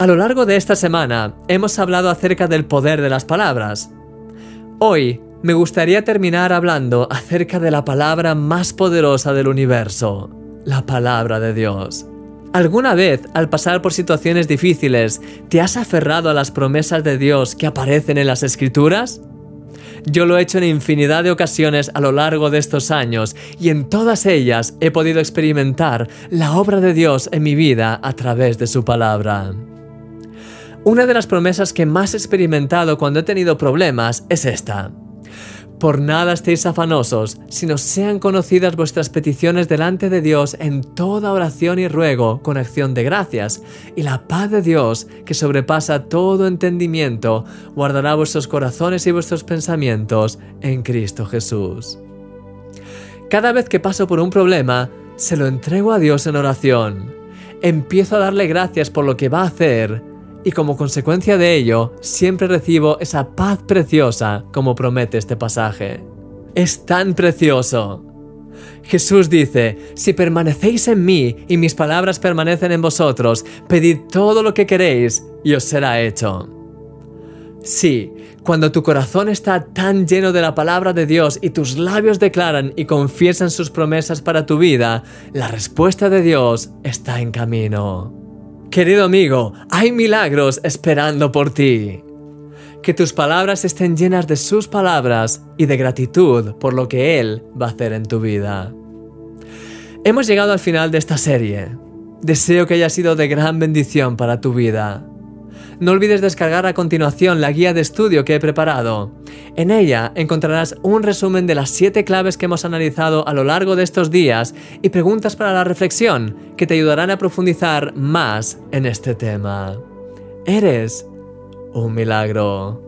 A lo largo de esta semana hemos hablado acerca del poder de las palabras. Hoy me gustaría terminar hablando acerca de la palabra más poderosa del universo, la palabra de Dios. ¿Alguna vez, al pasar por situaciones difíciles, te has aferrado a las promesas de Dios que aparecen en las Escrituras? Yo lo he hecho en infinidad de ocasiones a lo largo de estos años y en todas ellas he podido experimentar la obra de Dios en mi vida a través de su palabra. Una de las promesas que más he experimentado cuando he tenido problemas es esta. Por nada estéis afanosos, sino sean conocidas vuestras peticiones delante de Dios en toda oración y ruego con acción de gracias, y la paz de Dios, que sobrepasa todo entendimiento, guardará vuestros corazones y vuestros pensamientos en Cristo Jesús. Cada vez que paso por un problema, se lo entrego a Dios en oración. Empiezo a darle gracias por lo que va a hacer y como consecuencia de ello siempre recibo esa paz preciosa como promete este pasaje. Es tan precioso. Jesús dice, si permanecéis en mí y mis palabras permanecen en vosotros, pedid todo lo que queréis y os será hecho. Sí, cuando tu corazón está tan lleno de la palabra de Dios y tus labios declaran y confiesan sus promesas para tu vida, la respuesta de Dios está en camino. Querido amigo, hay milagros esperando por ti. Que tus palabras estén llenas de sus palabras y de gratitud por lo que Él va a hacer en tu vida. Hemos llegado al final de esta serie. Deseo que haya sido de gran bendición para tu vida. No olvides descargar a continuación la guía de estudio que he preparado. En ella encontrarás un resumen de las 7 claves que hemos analizado a lo largo de estos días y preguntas para la reflexión que te ayudarán a profundizar más en este tema. Eres un milagro.